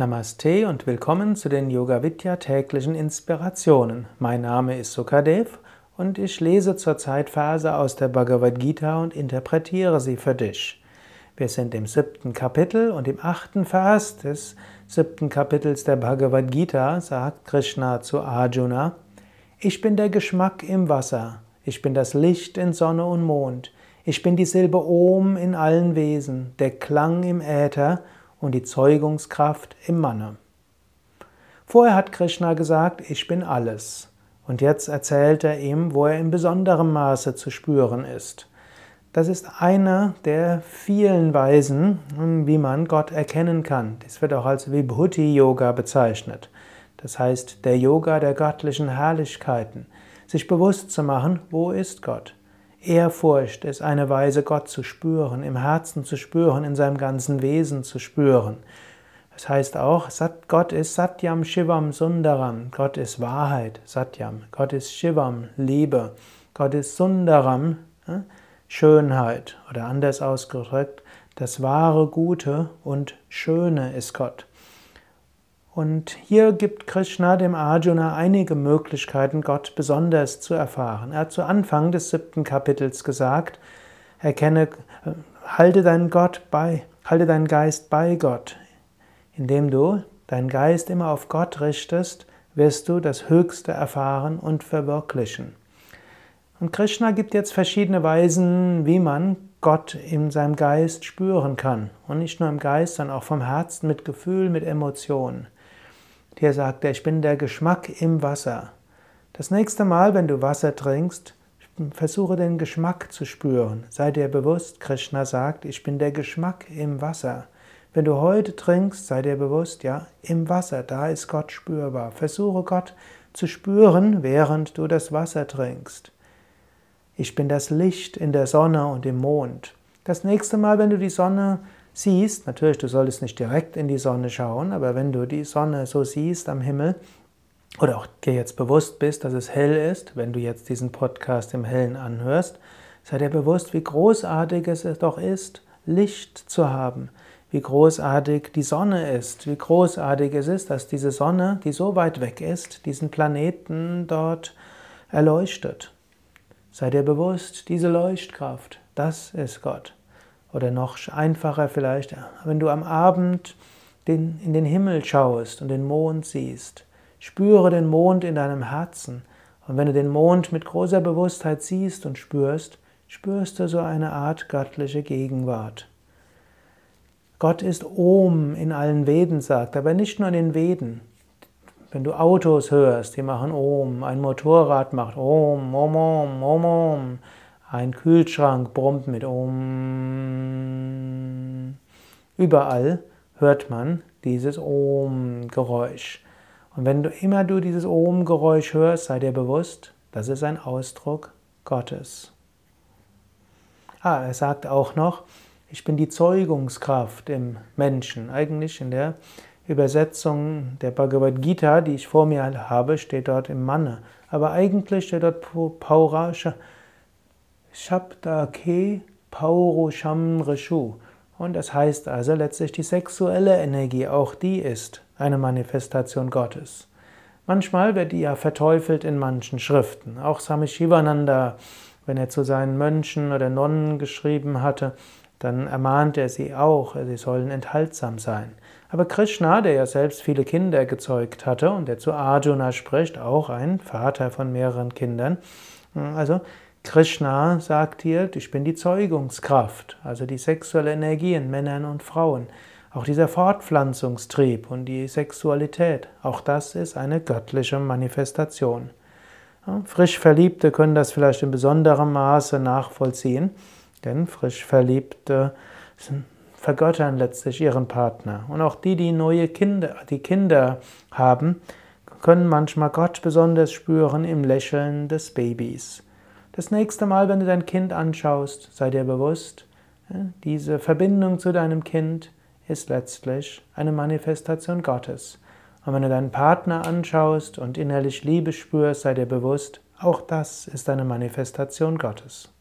Namaste und willkommen zu den Yoga Vidya täglichen Inspirationen. Mein Name ist Sukadev und ich lese zurzeit Verse aus der Bhagavad Gita und interpretiere sie für dich. Wir sind im siebten Kapitel und im achten Vers des siebten Kapitels der Bhagavad Gita sagt Krishna zu Arjuna: Ich bin der Geschmack im Wasser, ich bin das Licht in Sonne und Mond, ich bin die Silbe Om in allen Wesen, der Klang im Äther und die Zeugungskraft im Manne. Vorher hat Krishna gesagt, ich bin alles. Und jetzt erzählt er ihm, wo er in besonderem Maße zu spüren ist. Das ist eine der vielen Weisen, wie man Gott erkennen kann. Das wird auch als Vibhuti-Yoga bezeichnet. Das heißt, der Yoga der göttlichen Herrlichkeiten. Sich bewusst zu machen, wo ist Gott? Ehrfurcht ist eine Weise, Gott zu spüren, im Herzen zu spüren, in seinem ganzen Wesen zu spüren. Das heißt auch, Gott ist Satyam Shivam Sundaram. Gott ist Wahrheit, Satyam. Gott ist Shivam, Liebe. Gott ist Sundaram, Schönheit. Oder anders ausgedrückt, das wahre Gute und Schöne ist Gott. Und hier gibt Krishna dem Arjuna einige Möglichkeiten, Gott besonders zu erfahren. Er hat zu Anfang des siebten Kapitels gesagt, erkenne, halte deinen Gott bei, halte deinen Geist bei Gott. Indem du deinen Geist immer auf Gott richtest, wirst du das Höchste erfahren und verwirklichen. Und Krishna gibt jetzt verschiedene Weisen, wie man Gott in seinem Geist spüren kann. Und nicht nur im Geist, sondern auch vom Herzen mit Gefühl, mit Emotionen. Hier sagt er, ich bin der Geschmack im Wasser. Das nächste Mal, wenn du Wasser trinkst, versuche den Geschmack zu spüren. Sei dir bewusst, Krishna sagt, ich bin der Geschmack im Wasser. Wenn du heute trinkst, sei dir bewusst, ja, im Wasser, da ist Gott spürbar. Versuche Gott zu spüren, während du das Wasser trinkst. Ich bin das Licht in der Sonne und im Mond. Das nächste Mal, wenn du die Sonne siehst, natürlich, du solltest nicht direkt in die Sonne schauen, aber wenn du die Sonne so siehst am Himmel oder auch dir jetzt bewusst bist, dass es hell ist, wenn du jetzt diesen Podcast im Hellen anhörst, sei dir bewusst, wie großartig es doch ist, Licht zu haben, wie großartig die Sonne ist, wie großartig es ist, dass diese Sonne, die so weit weg ist, diesen Planeten dort erleuchtet. Sei dir bewusst, diese Leuchtkraft, das ist Gott. Oder noch einfacher vielleicht, wenn du am Abend den, in den Himmel schaust und den Mond siehst. Spüre den Mond in deinem Herzen. Und wenn du den Mond mit großer Bewusstheit siehst und spürst, spürst du so eine Art göttliche Gegenwart. Gott ist Om in allen Veden, sagt, aber nicht nur in den Veden. Wenn du Autos hörst, die machen Om, ein Motorrad macht Om, Om, Om, Om, Om. Ein Kühlschrank brummt mit Om. Überall hört man dieses Om-Geräusch. Und wenn du immer du dieses Om-Geräusch hörst, sei dir bewusst, das ist ein Ausdruck Gottes. Ah, er sagt auch noch, ich bin die Zeugungskraft im Menschen. Eigentlich in der Übersetzung der Bhagavad Gita, die ich vor mir habe, steht dort im Manne. Aber eigentlich steht dort Paurasha. Shabdake Paurusham Rishu. Und das heißt also letztlich die sexuelle Energie, auch die ist eine Manifestation Gottes. Manchmal wird die ja verteufelt in manchen Schriften. Auch Swami Shivananda, wenn er zu seinen Mönchen oder Nonnen geschrieben hatte, dann ermahnt er sie auch, sie sollen enthaltsam sein. Aber Krishna, der ja selbst viele Kinder gezeugt hatte und der zu Arjuna spricht, auch ein Vater von mehreren Kindern, also Krishna sagt hier, ich bin die Zeugungskraft, also die sexuelle Energie in Männern und Frauen. Auch dieser Fortpflanzungstrieb und die Sexualität, auch das ist eine göttliche Manifestation. frisch Verliebte können das vielleicht in besonderem Maße nachvollziehen, denn frisch Verliebte vergöttern letztlich ihren Partner. Und auch die, die neue Kinder, die Kinder haben, können manchmal Gott besonders spüren im Lächeln des Babys. Das nächste Mal, wenn du dein Kind anschaust, sei dir bewusst, diese Verbindung zu deinem Kind ist letztlich eine Manifestation Gottes. Und wenn du deinen Partner anschaust und innerlich Liebe spürst, sei dir bewusst, auch das ist eine Manifestation Gottes.